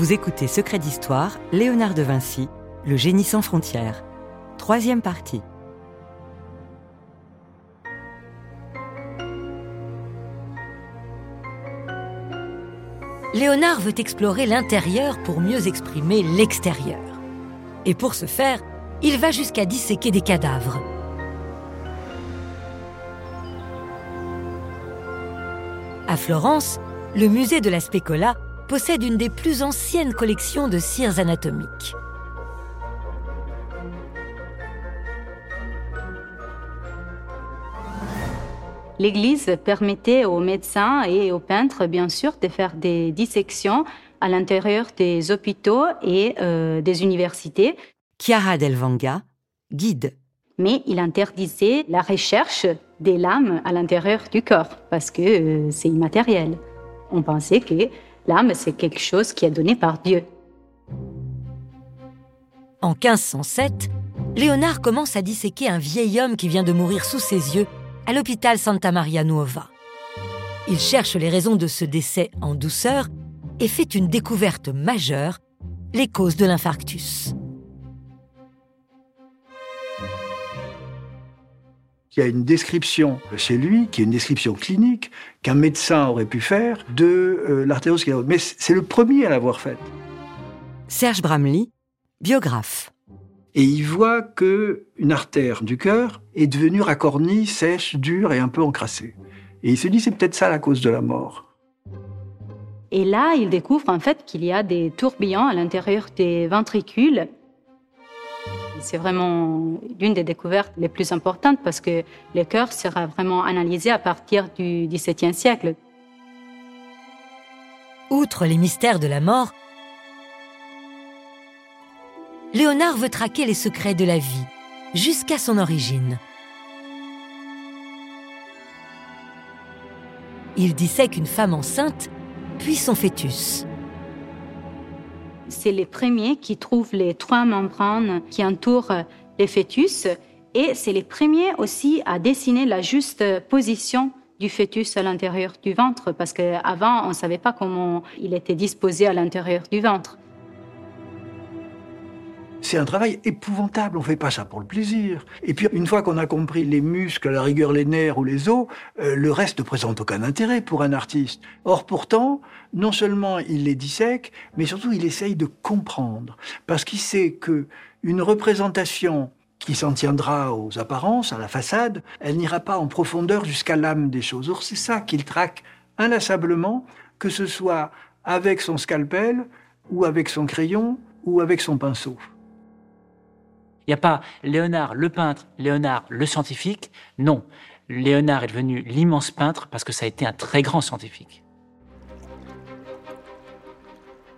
Vous écoutez Secret d'Histoire, Léonard de Vinci, Le génie sans frontières. Troisième partie. Léonard veut explorer l'intérieur pour mieux exprimer l'extérieur. Et pour ce faire, il va jusqu'à disséquer des cadavres. À Florence, le musée de la Specola possède une des plus anciennes collections de cires anatomiques. L'Église permettait aux médecins et aux peintres, bien sûr, de faire des dissections à l'intérieur des hôpitaux et euh, des universités. Chiara Delvanga, guide. Mais il interdisait la recherche des lames à l'intérieur du corps parce que euh, c'est immatériel. On pensait que L'âme, c'est quelque chose qui est donné par Dieu. En 1507, Léonard commence à disséquer un vieil homme qui vient de mourir sous ses yeux à l'hôpital Santa Maria Nuova. Il cherche les raisons de ce décès en douceur et fait une découverte majeure, les causes de l'infarctus. Il y a une description chez lui, qui est une description clinique, qu'un médecin aurait pu faire de euh, l'artériosclérose. Mais c'est le premier à l'avoir faite. Serge Bramley, biographe. Et il voit que une artère du cœur est devenue racornie, sèche, dure et un peu encrassée. Et il se dit c'est peut-être ça la cause de la mort. Et là, il découvre en fait qu'il y a des tourbillons à l'intérieur des ventricules c'est vraiment l'une des découvertes les plus importantes parce que le cœur sera vraiment analysé à partir du XVIIe siècle. Outre les mystères de la mort, Léonard veut traquer les secrets de la vie jusqu'à son origine. Il dissèque une femme enceinte, puis son fœtus c'est les premiers qui trouvent les trois membranes qui entourent les fœtus et c'est les premiers aussi à dessiner la juste position du fœtus à l'intérieur du ventre parce qu'avant on ne savait pas comment il était disposé à l'intérieur du ventre. C'est un travail épouvantable, on fait pas ça pour le plaisir. Et puis une fois qu'on a compris les muscles, la rigueur, les nerfs ou les os, euh, le reste ne présente aucun intérêt pour un artiste. Or pourtant, non seulement il les dissèque, mais surtout il essaye de comprendre. Parce qu'il sait que une représentation qui s'en tiendra aux apparences, à la façade, elle n'ira pas en profondeur jusqu'à l'âme des choses. Or c'est ça qu'il traque inlassablement, que ce soit avec son scalpel, ou avec son crayon, ou avec son pinceau. Il n'y a pas Léonard le peintre, Léonard le scientifique. Non, Léonard est devenu l'immense peintre parce que ça a été un très grand scientifique.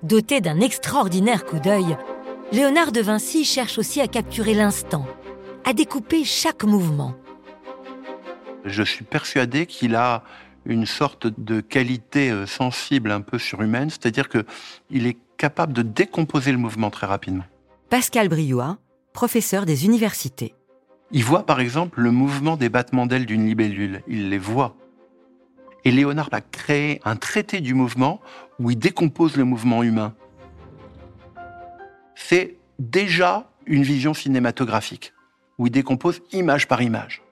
Doté d'un extraordinaire coup d'œil, Léonard de Vinci cherche aussi à capturer l'instant, à découper chaque mouvement. Je suis persuadé qu'il a une sorte de qualité euh, sensible un peu surhumaine, c'est-à-dire qu'il est capable de décomposer le mouvement très rapidement. Pascal Briouat, professeur des universités. Il voit par exemple le mouvement des battements d'ailes d'une libellule. Il les voit. Et Léonard a créé un traité du mouvement où il décompose le mouvement humain. C'est déjà une vision cinématographique, où il décompose image par image.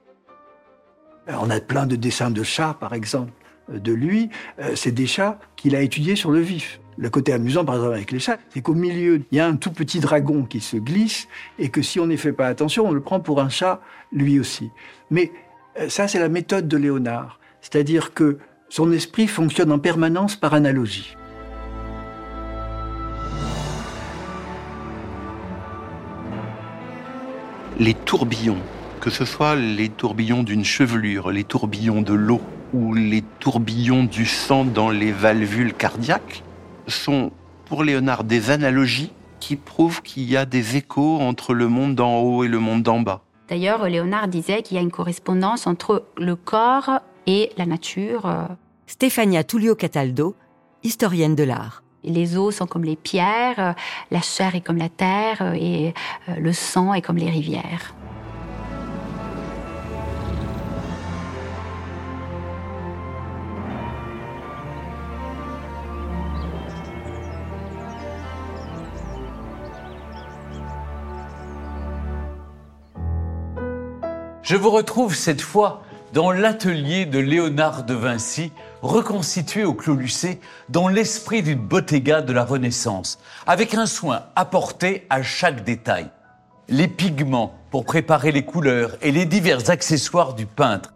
On a plein de dessins de chats, par exemple, de lui. Euh, c'est des chats qu'il a étudiés sur le vif. Le côté amusant, par exemple, avec les chats, c'est qu'au milieu, il y a un tout petit dragon qui se glisse et que si on n'y fait pas attention, on le prend pour un chat lui aussi. Mais euh, ça, c'est la méthode de Léonard. C'est-à-dire que son esprit fonctionne en permanence par analogie. Les tourbillons, que ce soit les tourbillons d'une chevelure, les tourbillons de l'eau ou les tourbillons du sang dans les valvules cardiaques, sont pour Léonard des analogies qui prouvent qu'il y a des échos entre le monde d'en haut et le monde d'en bas. D'ailleurs, Léonard disait qu'il y a une correspondance entre le corps et la nature. Stefania Tullio Cataldo, historienne de l'art. Les os sont comme les pierres, la chair est comme la terre et euh, le sang est comme les rivières. Je vous retrouve cette fois dans l'atelier de Léonard de Vinci, reconstitué au Clos Lucé dans l'esprit d'une bottega de la Renaissance, avec un soin apporté à chaque détail. Les pigments pour préparer les couleurs et les divers accessoires du peintre.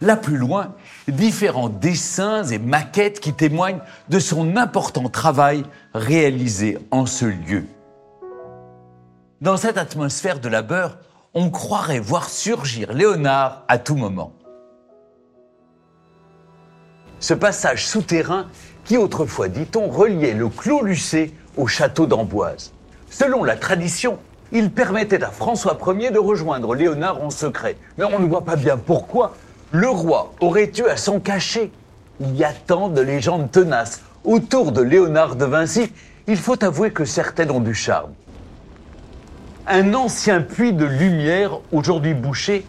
Là plus loin, différents dessins et maquettes qui témoignent de son important travail réalisé en ce lieu. Dans cette atmosphère de labeur, on croirait voir surgir Léonard à tout moment. Ce passage souterrain qui autrefois, dit-on, reliait le Clos Lucé au château d'Amboise. Selon la tradition, il permettait à François Ier de rejoindre Léonard en secret. Mais on ne voit pas bien pourquoi le roi aurait eu à s'en cacher. Il y a tant de légendes tenaces autour de Léonard de Vinci, il faut avouer que certaines ont du charme. Un ancien puits de lumière, aujourd'hui bouché,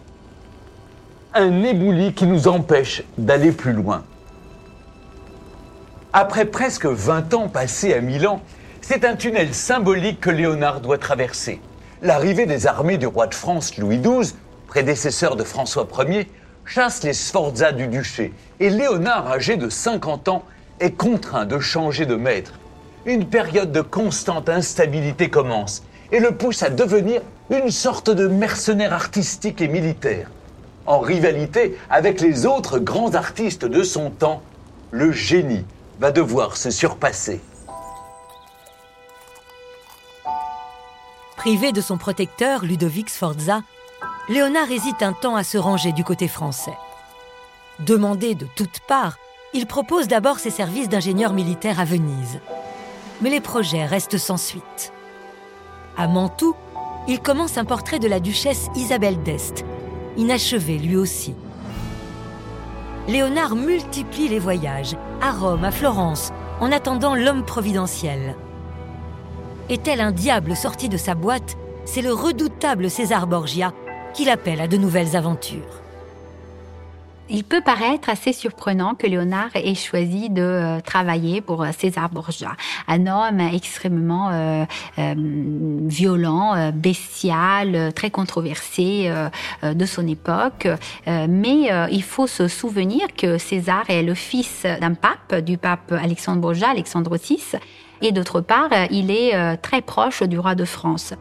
un éboulis qui nous empêche d'aller plus loin. Après presque 20 ans passés à Milan, c'est un tunnel symbolique que Léonard doit traverser. L'arrivée des armées du roi de France Louis XII, prédécesseur de François Ier, chasse les Sforza du duché et Léonard, âgé de 50 ans, est contraint de changer de maître. Une période de constante instabilité commence et le pousse à devenir une sorte de mercenaire artistique et militaire. En rivalité avec les autres grands artistes de son temps, le génie va devoir se surpasser. Privé de son protecteur, Ludovic Sforza, Léonard hésite un temps à se ranger du côté français. Demandé de toutes parts, il propose d'abord ses services d'ingénieur militaire à Venise. Mais les projets restent sans suite. À Mantoue, il commence un portrait de la duchesse Isabelle d'Este, inachevé lui aussi. Léonard multiplie les voyages, à Rome, à Florence, en attendant l'homme providentiel. Est-elle un diable sorti de sa boîte? C'est le redoutable César Borgia qui l'appelle à de nouvelles aventures. Il peut paraître assez surprenant que Léonard ait choisi de euh, travailler pour euh, César Borgia, un homme extrêmement euh, violent, bestial, très controversé de son époque. mais il faut se souvenir que César est le fils d'un pape, du pape Alexandre Borgia, Alexandre VI, et d'autre part, il est très proche du roi de France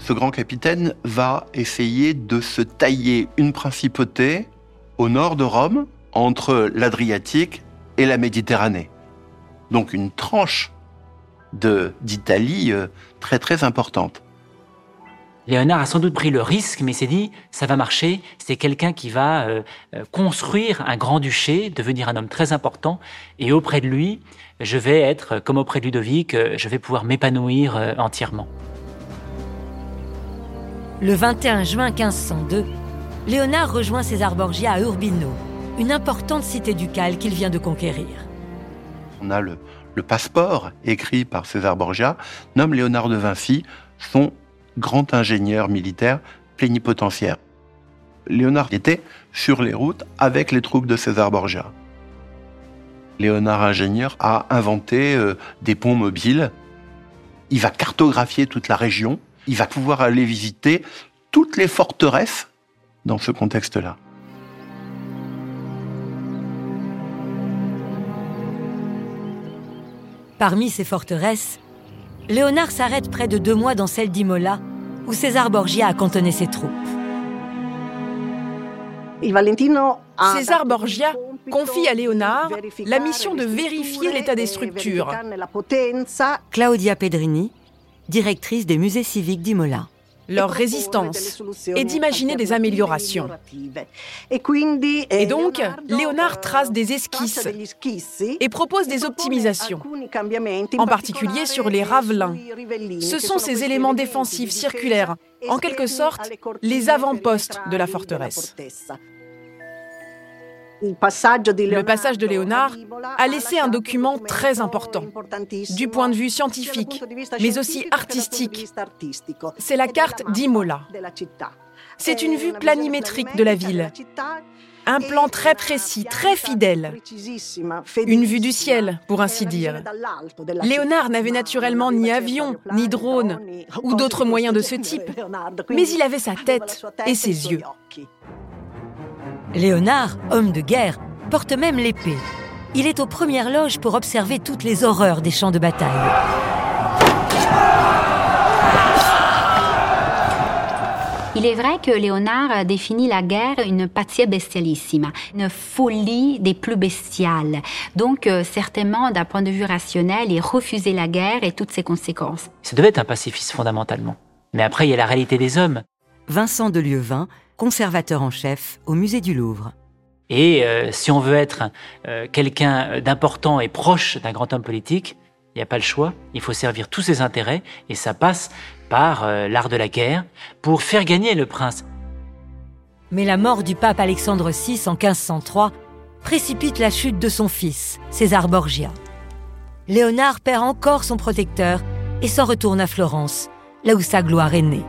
ce grand capitaine va essayer de se tailler une principauté au nord de Rome, entre l'Adriatique et la Méditerranée. Donc une tranche d'Italie euh, très très importante. Léonard a sans doute pris le risque, mais s'est dit, ça va marcher, c'est quelqu'un qui va euh, euh, construire un grand-duché, devenir un homme très important, et auprès de lui, je vais être, comme auprès de Ludovic, je vais pouvoir m'épanouir entièrement. Le 21 juin 1502, Léonard rejoint César Borgia à Urbino, une importante cité ducale qu'il vient de conquérir. On a le, passeport écrit par César Borgia, nomme Léonard de Vinci son grand ingénieur militaire plénipotentiaire. Léonard était sur les routes avec les troupes de César Borgia. Léonard ingénieur a inventé euh, des ponts mobiles. Il va cartographier toute la région il va pouvoir aller visiter toutes les forteresses dans ce contexte-là. Parmi ces forteresses, Léonard s'arrête près de deux mois dans celle d'Imola, où César Borgia a cantonné ses troupes. César Borgia confie à Léonard la mission de vérifier l'état des structures. Claudia Pedrini, directrice des musées civiques d'Imola leur résistance et d'imaginer des améliorations. Et donc, Léonard trace des esquisses et propose des optimisations, en particulier sur les ravelins. Ce sont ces éléments défensifs circulaires, en quelque sorte les avant-postes de la forteresse. Le passage de Léonard a laissé un document très important, du point de vue scientifique, mais aussi artistique. C'est la carte d'Imola. C'est une vue planimétrique de la ville. Un plan très précis, très fidèle. Une vue du ciel, pour ainsi dire. Léonard n'avait naturellement ni avion, ni drone, ou d'autres moyens de ce type, mais il avait sa tête et ses yeux. Léonard, homme de guerre, porte même l'épée. Il est aux premières loges pour observer toutes les horreurs des champs de bataille. Il est vrai que Léonard définit la guerre une patia bestialissima, une folie des plus bestiales. Donc, euh, certainement, d'un point de vue rationnel, il refusait la guerre et toutes ses conséquences. Ça devait être un pacifiste fondamentalement. Mais après, il y a la réalité des hommes. Vincent de Lieuvin, conservateur en chef au musée du Louvre. Et euh, si on veut être euh, quelqu'un d'important et proche d'un grand homme politique, il n'y a pas le choix. Il faut servir tous ses intérêts et ça passe par euh, l'art de la guerre pour faire gagner le prince. Mais la mort du pape Alexandre VI en 1503 précipite la chute de son fils, César Borgia. Léonard perd encore son protecteur et s'en retourne à Florence, là où sa gloire est née.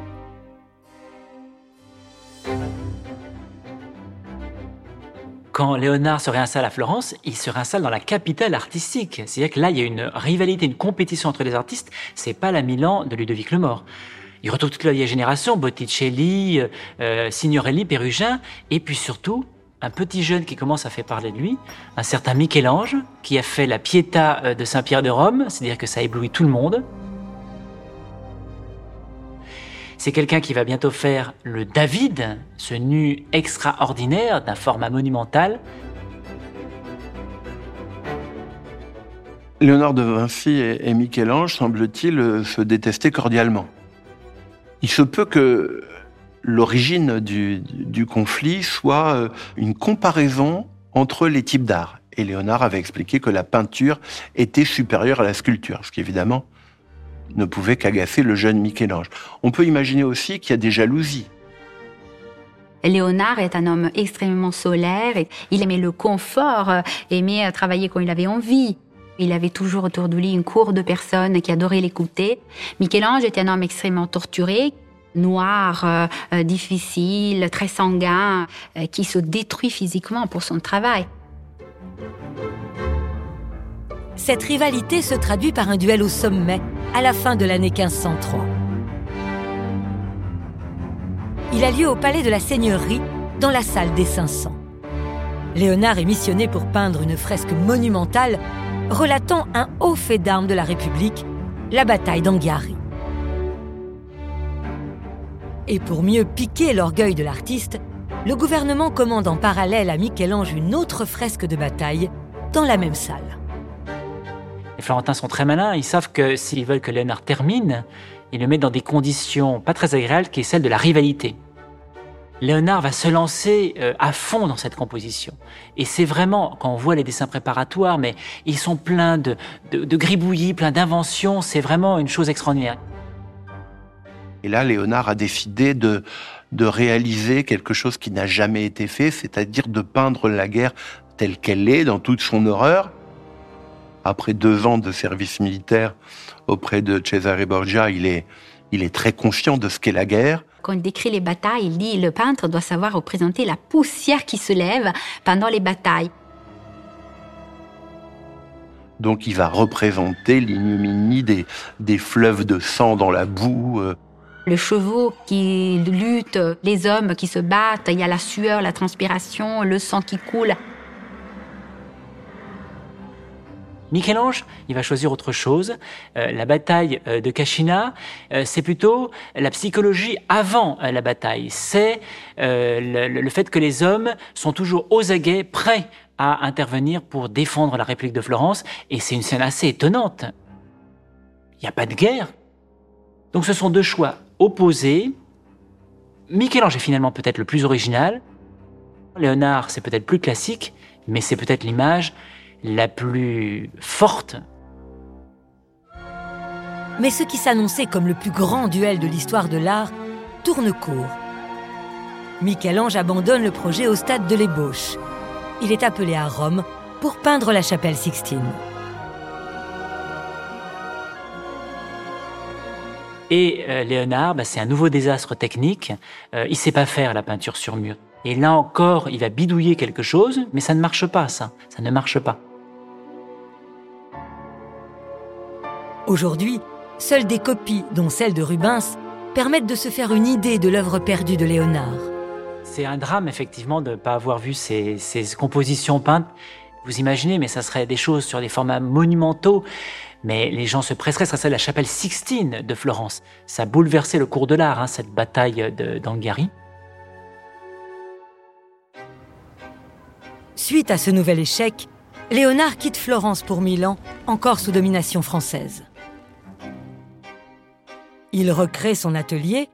Quand Léonard se réinstalle à Florence, il se réinstalle dans la capitale artistique. C'est-à-dire que là, il y a une rivalité, une compétition entre les artistes. C'est pas la Milan de Ludovic le Mort. Il retrouve toute la vieille génération, Botticelli, euh, Signorelli, Pérugin, et puis surtout, un petit jeune qui commence à faire parler de lui, un certain Michel-Ange, qui a fait la Pietà euh, de Saint-Pierre de Rome, c'est-à-dire que ça éblouit tout le monde. C'est quelqu'un qui va bientôt faire le David, ce nu extraordinaire d'un format monumental. Léonard de Vinci et Michel-Ange semble-t-il se détester cordialement. Il se peut que l'origine du, du, conflit soit euh, une comparaison entre les types d'art. Et Léonard avait expliqué que la peinture était supérieure à la sculpture, ce qui évidemment ne pouvait qu'agacer le jeune Michel-Ange. On peut imaginer aussi qu'il y a des jalousies. Léonard est un homme extrêmement solaire. Il aimait le confort, euh, aimait euh, travailler quand il avait envie. Il avait toujours autour de lui une cour de personnes qui adoraient l'écouter. Michel-Ange était un homme extrêmement torturé, noir, euh, difficile, très sanguin, qui se détruit physiquement pour son travail. Cette rivalité se traduit par un duel au sommet à la fin de l'année 1503. Il a lieu au palais de la Seigneurie, dans la salle des 500. Léonard est missionné pour peindre une fresque monumentale relatant un haut fait d'armes de la République, la bataille d'Anghiari. Et pour mieux piquer l'orgueil de l'artiste, le gouvernement commande en parallèle à Michel-Ange une autre fresque de bataille dans la même salle. Les Florentins sont très malins, ils savent que s'ils veulent que Léonard termine, ils le mettent dans des conditions pas très agréables, qui est celle de la rivalité. Léonard va se lancer euh, à fond dans cette composition. Et c'est vraiment, quand on voit les dessins préparatoires, mais ils sont pleins de, de, gribouillis, pleins d'inventions, c'est vraiment une chose extraordinaire. Et là, Léonard a décidé de, de réaliser quelque chose qui n'a jamais été fait, c'est-à-dire de peindre la guerre telle qu'elle est, dans toute son horreur, après deux ans de service militaire auprès de Cesare Borgia, il est, il est très conscient de ce qu'est la guerre. Quand il décrit les batailles, il dit le peintre doit savoir représenter la poussière qui se lève pendant les batailles. Donc il va représenter l'ignominie des, des fleuves de sang dans la boue. Euh. Les chevaux qui luttent, les hommes qui se battent, il y a la sueur, la transpiration, le sang qui coule. Michel-Ange, il va choisir autre chose. Euh, la bataille euh, de Cachina, euh, c'est plutôt la psychologie avant la bataille. C'est le, fait que les hommes sont toujours aux aguets, prêts à intervenir pour défendre la République de Florence. Et c'est une scène assez étonnante. Il n'y a pas de guerre. Donc ce sont deux choix opposés. Michel-Ange est finalement peut-être le plus original. Léonard, c'est peut-être plus classique, mais c'est peut-être l'image la plus forte. Mais ce qui s'annonçait comme le plus grand duel de l'histoire de l'art tourne court. Michel-Ange abandonne le projet au stade de l'ébauche. Il est appelé à Rome pour peindre la chapelle Sixtine. Et euh, Léonard, bah, c'est un nouveau désastre technique. Euh, il ne sait pas faire la peinture sur mur. Et là encore, il va bidouiller quelque chose, mais ça ne marche pas, ça. Ça ne marche pas. Aujourd'hui, seules des copies, dont celle de Rubens, permettent de se faire une idée de l'œuvre perdue de Léonard. C'est un drame, effectivement, de ne pas avoir vu ces, compositions peintes. Vous imaginez, mais ça serait des choses sur des formats monumentaux. Mais les gens se presseraient, ça serait la chapelle Sixtine de Florence. Ça a bouleversé le cours de l'art, hein, cette bataille d'Angari. Suite à ce nouvel échec, Léonard quitte Florence pour Milan, encore sous domination française. Il recrée son atelier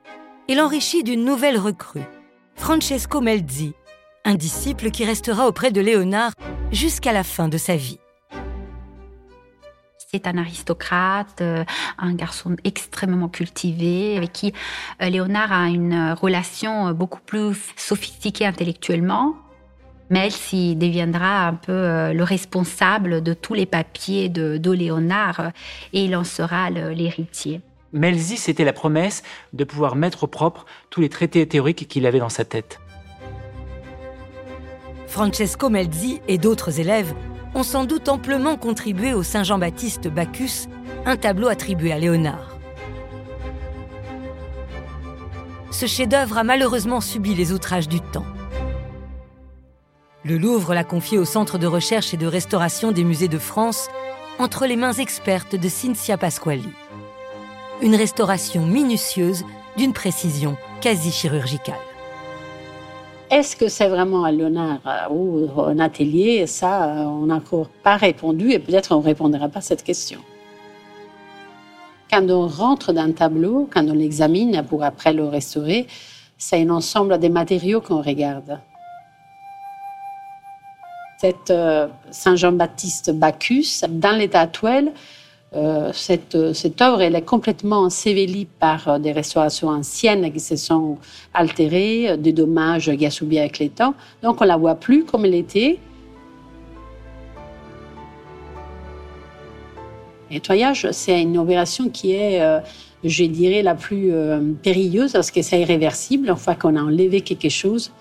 et l'enrichit d'une nouvelle recrue, Francesco Melzi, un disciple qui restera auprès de Léonard jusqu'à la fin de sa vie. C'est un aristocrate, euh, un garçon extrêmement cultivé, avec qui euh, Léonard a une relation beaucoup plus sophistiquée intellectuellement. Melzi deviendra un peu euh, le responsable de tous les papiers de, de Léonard et il en sera l'héritier. Melzi, c'était la promesse de pouvoir mettre au propre tous les traités théoriques qu'il avait dans sa tête. Francesco Melzi et d'autres élèves ont sans doute amplement contribué au Saint-Jean-Baptiste Bacchus, un tableau attribué à Léonard. Ce chef-d'œuvre a malheureusement subi les outrages du temps. Le Louvre l'a confié au Centre de recherche et de restauration des musées de France entre les mains expertes de Cynthia Pasquali. Une restauration minutieuse d'une précision quasi chirurgicale. Est-ce que c'est vraiment à Léonard euh, ou un atelier Ça, euh, on n'a encore pas répondu et peut-être on ne répondra pas à cette question. Quand on rentre dans un tableau, quand on l'examine pour après le restaurer, c'est un ensemble des matériaux qu'on regarde. Cette euh, Saint-Jean-Baptiste Bacchus, dans l'état actuel, euh, cette, œuvre est complètement ensevelie par euh, des restaurations anciennes qui se sont altérées, des dommages qui ont subi avec les temps. Donc on la voit plus comme elle était. Le nettoyage, c'est une opération qui est, je dirais, la plus périlleuse parce que c'est irréversible. Une fois qu'on a enlevé quelque chose,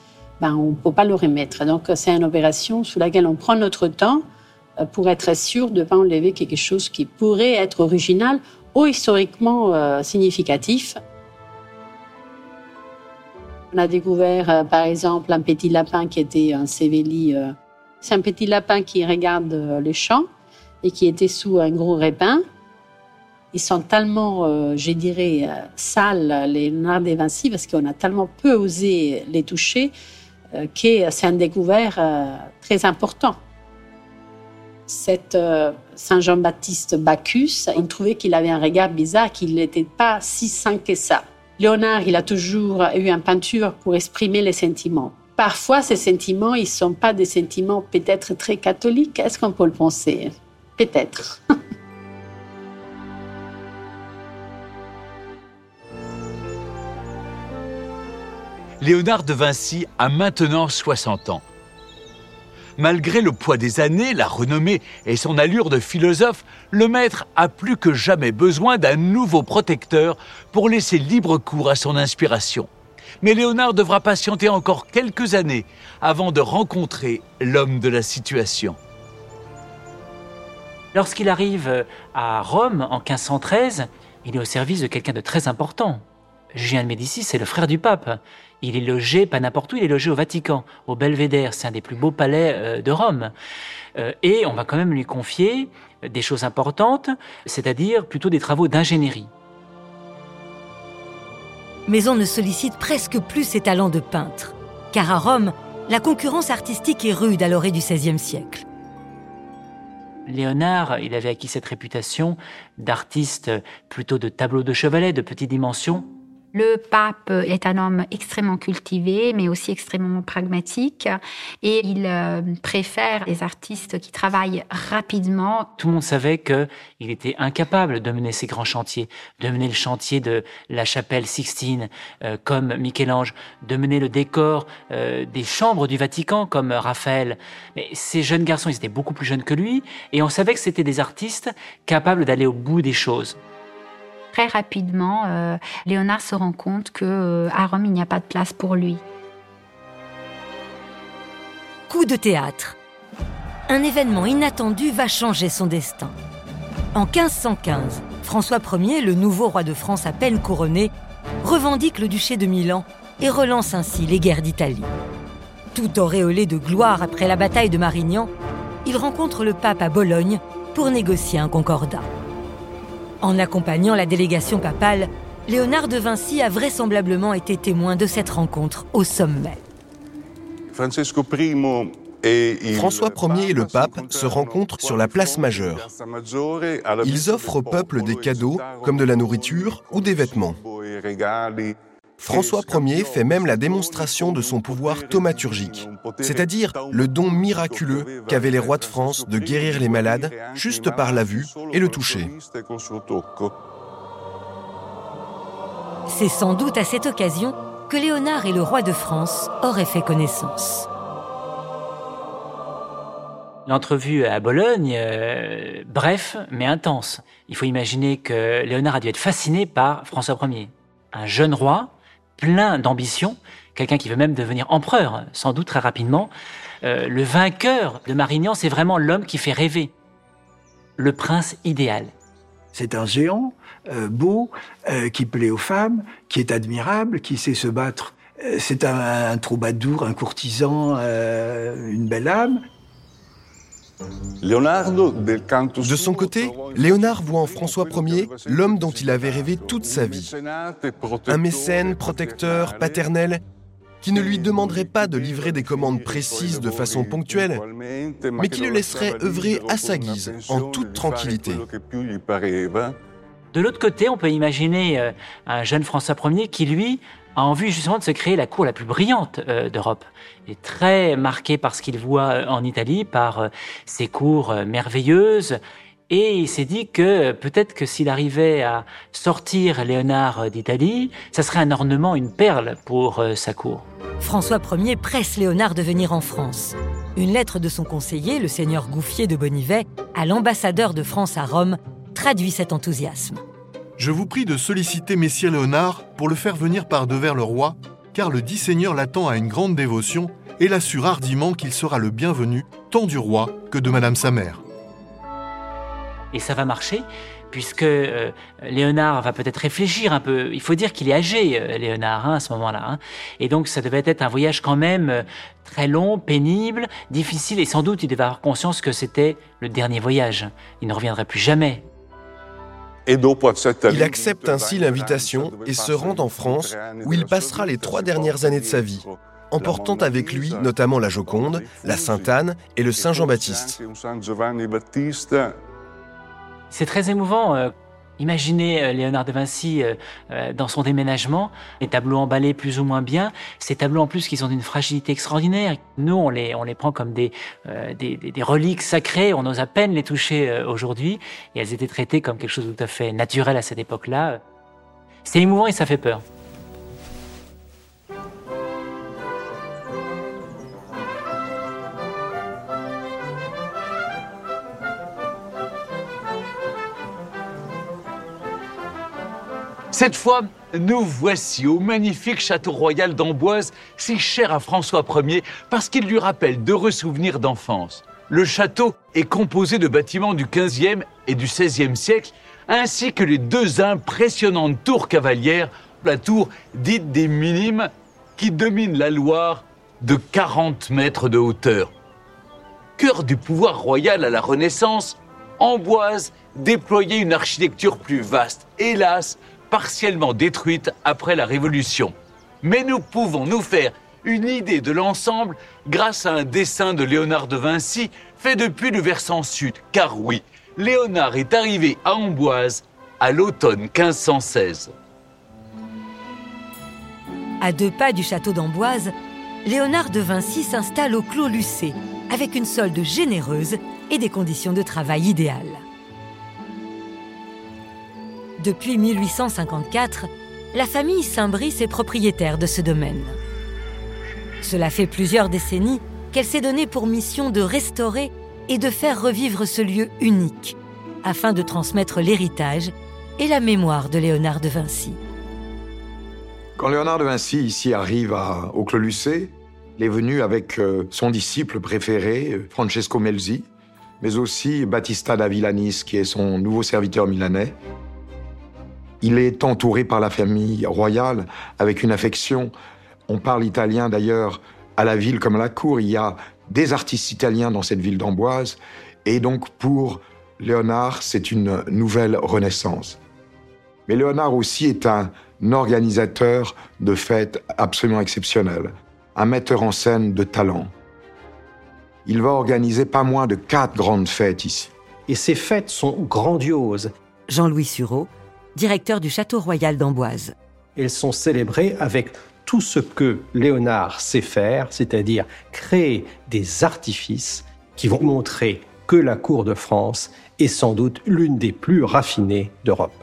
ben, on ne peut pas le remettre. Donc, c'est une opération sous laquelle on prend notre temps euh, pour être sûr de ne pas enlever quelque chose qui pourrait être original ou historiquement euh, significatif. On a découvert, euh, par exemple, un petit lapin qui était un sévéli. c'est un petit lapin qui regarde le champ et qui était sous un gros répin. Ils sont tellement, je dirais, sales, les Léonard de Vinci, parce qu'on a tellement peu osé les toucher, euh, qui c'est un découvert euh, très important. Cet euh, Saint Jean-Baptiste Bacchus, il trouvait qu'il avait un regard bizarre, qu'il n'était pas si sain que ça. Léonard, il a toujours eu une peinture pour exprimer les sentiments. Parfois, ces sentiments, ils ne sont pas des sentiments peut-être très catholiques. Est-ce qu'on peut le penser? Peut-être. Léonard de Vinci a maintenant 60 ans. Malgré le poids des années, la renommée et son allure de philosophe, le maître a plus que jamais besoin d'un nouveau protecteur pour laisser libre cours à son inspiration. Mais Léonard devra patienter encore quelques années avant de rencontrer l'homme de la situation. Lorsqu'il arrive à Rome en 1513, il est au service de quelqu'un de très important. Julien de Médicis, c'est le frère du pape. Il est logé, pas n'importe où, il est logé au Vatican, au Belvédère. C'est un des plus beaux palais euh, de Rome. Euh, et on va quand même lui confier des choses importantes, c'est-à-dire plutôt des travaux d'ingénierie. Mais on ne sollicite presque plus ses talents de peintre, car à Rome, la concurrence artistique est rude à l'orée du XVIe siècle. Léonard, il avait acquis cette réputation d'artiste plutôt de tableaux de chevalet de petite dimension, le pape est un homme extrêmement cultivé, mais aussi extrêmement pragmatique, et il euh, préfère des artistes qui travaillent rapidement. Tout le monde savait qu'il était incapable de mener ces grands chantiers, de mener le chantier de la chapelle Sixtine euh, comme Michel-Ange, de mener le décor euh, des chambres du Vatican comme Raphaël. Mais ces jeunes garçons, ils étaient beaucoup plus jeunes que lui, et on savait que c'était des artistes capables d'aller au bout des choses très rapidement, euh, Léonard se rend compte que euh, à Rome, il n'y a pas de place pour lui. coup de théâtre. Un événement inattendu va changer son destin. En 1515, François Ier, le nouveau roi de France à peine couronné, revendique le duché de Milan et relance ainsi les guerres d'Italie. Tout auréolé de gloire après la bataille de Marignan, il rencontre le pape à Bologne pour négocier un concordat. En accompagnant la délégation papale, Léonard de Vinci a vraisemblablement été témoin de cette rencontre au sommet. François Ier et le pape se rencontrent sur la place majeure. Ils offrent au peuple des cadeaux comme de la nourriture ou des vêtements. François Ier fait même la démonstration de son pouvoir thaumaturgique, c'est-à-dire le don miraculeux qu'avaient les rois de France de guérir les malades juste par la vue et le toucher. C'est sans doute à cette occasion que Léonard et le roi de France auraient fait connaissance. L'entrevue à Bologne, euh, bref, mais intense. Il faut imaginer que Léonard a dû être fasciné par François Ier, un jeune roi plein d'ambition, quelqu'un qui veut même devenir empereur, sans doute très rapidement. Euh, le vainqueur de Marignan, c'est vraiment l'homme qui fait rêver, le prince idéal. C'est un géant euh, beau, euh, qui plaît aux femmes, qui est admirable, qui sait se battre. c'est un, troubadour, un courtisan, une belle âme. De son côté, Léonard voit en François Ier l'homme dont il avait rêvé toute sa vie. Un mécène, protecteur, paternel, qui ne lui demanderait pas de livrer des commandes précises de façon ponctuelle, mais qui le laisserait œuvrer à sa guise, en toute tranquillité. De l'autre côté, on peut imaginer euh, un jeune François Ier qui, lui, a envie justement de se créer la cour la plus brillante euh, d'Europe. Il est très marqué par ce qu'il voit euh, en Italie, par ses cours merveilleuses. Et il s'est dit que peut-être que s'il arrivait à sortir Léonard d'Italie, ça serait un ornement, une perle pour sa cour. François Ier presse Léonard de venir en France. Une lettre de son conseiller, le seigneur Gouffier de Bonnivet, à l'ambassadeur de France à Rome, traduit cet enthousiasme. Je vous prie de solliciter Messire Léonard pour le faire venir par devers le roi, car le dit Seigneur l'attend à une grande dévotion et l'assure hardiment qu'il sera le bienvenu tant du roi que de Madame sa mère. Et ça va marcher, puisque euh, Léonard va peut-être réfléchir un peu. Il faut dire qu'il est âgé, euh, Léonard, hein, à ce moment-là. Hein. Et donc ça devait être un voyage quand même euh, très long, pénible, difficile, et sans doute il devait avoir conscience que c'était le dernier voyage. Il ne reviendrait plus jamais. Il accepte ainsi l'invitation et se rend en France où il passera les trois dernières années de sa vie, emportant avec lui notamment la Joconde, la Sainte-Anne et le Saint Jean-Baptiste. C'est très émouvant. Euh, Imaginez euh, Léonard de Vinci euh, euh, dans son déménagement, les tableaux emballés plus ou moins bien, ces tableaux en plus qui sont d'une fragilité extraordinaire. Nous, on les, on les prend comme des, des, des, reliques sacrées, on ose à peine les toucher aujourd'hui, et elles étaient traitées comme quelque chose de tout à fait naturel à cette époque-là. C'est émouvant et ça fait peur. Cette fois, nous voici au magnifique château royal d'Amboise, si cher à François Ier parce qu'il lui rappelle d'heureux souvenirs d'enfance. Le château est composé de bâtiments du XVe et du XVIe siècle, ainsi que les deux impressionnantes tours cavalières, la tour dite des Minimes, qui domine la Loire de 40 mètres de hauteur. Cœur du pouvoir royal à la Renaissance, Amboise déployait une architecture plus vaste. Hélas, partiellement détruite après la Révolution. Mais nous pouvons nous faire une idée de l'ensemble grâce à un dessin de Léonard de Vinci fait depuis le versant sud. Car oui, Léonard est arrivé à Amboise à l'automne 1516. À deux pas du château d'Amboise, Léonard de Vinci s'installe au Clos Lucé avec une solde généreuse et des conditions de travail idéales. Depuis 1854, la famille Saint-Brice est propriétaire de ce domaine. Cela fait plusieurs décennies qu'elle s'est donnée pour mission de restaurer et de faire revivre ce lieu unique, afin de transmettre l'héritage et la mémoire de Léonard de Vinci. Quand Léonard de Vinci ici arrive au Clos Lucé, Il est venu avec euh, son disciple préféré, Francesco Melzi, mais aussi Battista da Villanis, qui est son nouveau serviteur milanais. Il est entouré par la famille royale avec une affection. On parle italien d'ailleurs à la ville comme à la cour. Il y a des artistes italiens dans cette ville d'Amboise. Et donc pour Léonard, c'est une nouvelle renaissance. Mais Léonard aussi est un organisateur de fêtes absolument exceptionnel, un metteur en scène de talent. Il va organiser pas moins de quatre grandes fêtes ici. Et ces fêtes sont grandioses. Jean-Louis Sureau, directeur du Château Royal d'Amboise. Elles sont célébrées avec tout ce que Léonard sait faire, c'est-à-dire créer des artifices qui vont montrer que la cour de France est sans doute l'une des plus raffinées d'Europe.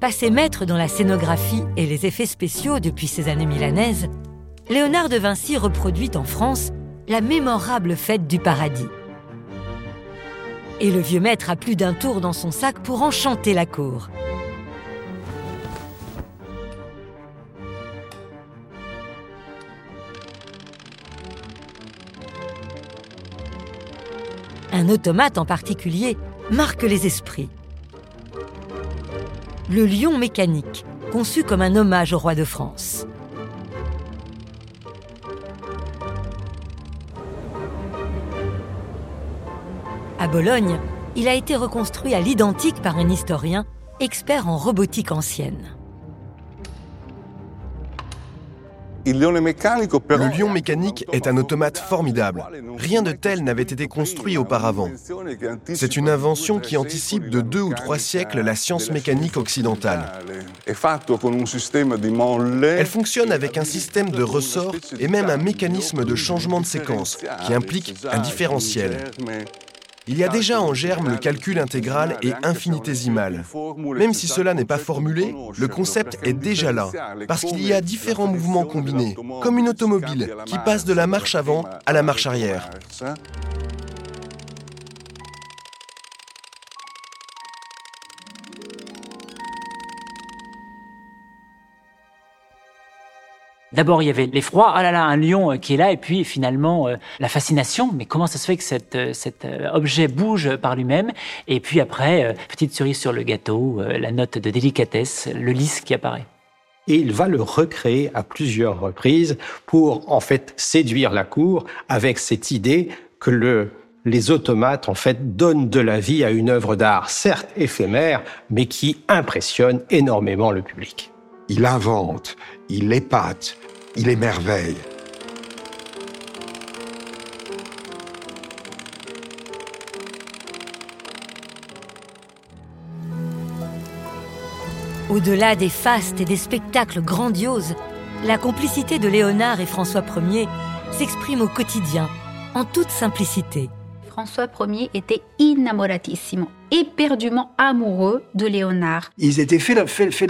Passé maître dans la scénographie et les effets spéciaux depuis ces années milanaises, Léonard de Vinci reproduit en France la mémorable fête du paradis. Et le vieux maître a plus d'un tour dans son sac pour enchanter la cour. Un automate en particulier marque les esprits. Le lion mécanique, conçu comme un hommage au roi de France. Bologne, il a été reconstruit à l'identique par un historien expert en robotique ancienne. Le lion mécanique est un automate formidable. Rien de tel n'avait été construit auparavant. C'est une invention qui anticipe de deux ou trois siècles la science mécanique occidentale. Elle fonctionne avec un système de ressorts et même un mécanisme de changement de séquence qui implique un différentiel. Il y a déjà en germe le calcul intégral et infinitésimal. Même si cela n'est pas formulé, le concept est déjà là, parce qu'il y a différents mouvements combinés, comme une automobile qui passe de la marche avant à la marche arrière. D'abord, il y avait l'effroi, ah là là, un lion euh, qui est là, et puis finalement euh, la fascination. Mais comment ça se fait que cet, euh, cet objet bouge par lui-même? Et puis après, petite cerise sur le gâteau, la note de délicatesse, le lys qui apparaît. Et il va le recréer à plusieurs reprises pour en fait séduire la cour avec cette idée que le les automates, en fait, donnent de la vie à une œuvre d'art, certes éphémère, mais qui impressionne énormément le public. Il invente, il épate, il émerveille. Au-delà des fastes et des spectacles grandioses, la complicité de Léonard et François Ier s'exprime au quotidien, en toute simplicité. François Ier était innamoratissimo, éperdument amoureux de Léonard. Ils étaient faits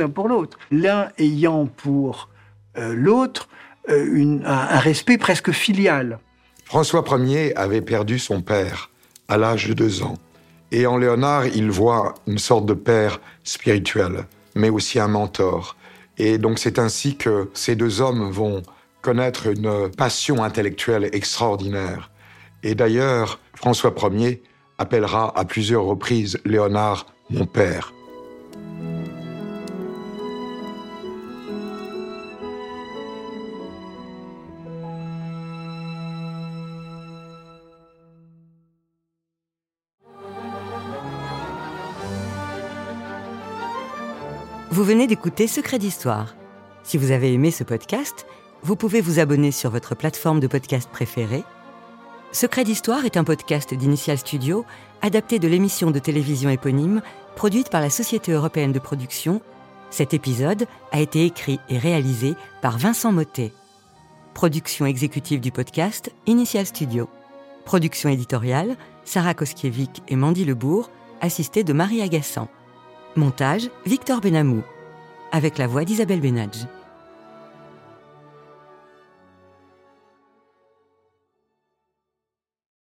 l'un pour l'autre, l'un ayant pour euh, l'autre euh, un, respect presque filial. François Ier avait perdu son père à l'âge de deux ans. Et en Léonard, il voit une sorte de père spirituel, mais aussi un mentor. Et donc c'est ainsi que ces deux hommes vont connaître une passion intellectuelle extraordinaire. Et d'ailleurs, François Ier appellera à plusieurs reprises Léonard mon père. Vous venez d'écouter Secret d'Histoire. Si vous avez aimé ce podcast, vous pouvez vous abonner sur votre plateforme de podcast préférée. Secret d'Histoire est un podcast d'Initial Studio, adapté de l'émission de télévision éponyme, produite par la Société européenne de production. Cet épisode a été écrit et réalisé par Vincent Mottet. Production exécutive du podcast, Initial Studio. Production éditoriale, Sarah Koskiewicz et Mandy Lebourg, assistée de Marie Agassan. Montage Victor Benamou. Avec la voix d'Isabelle Benadj.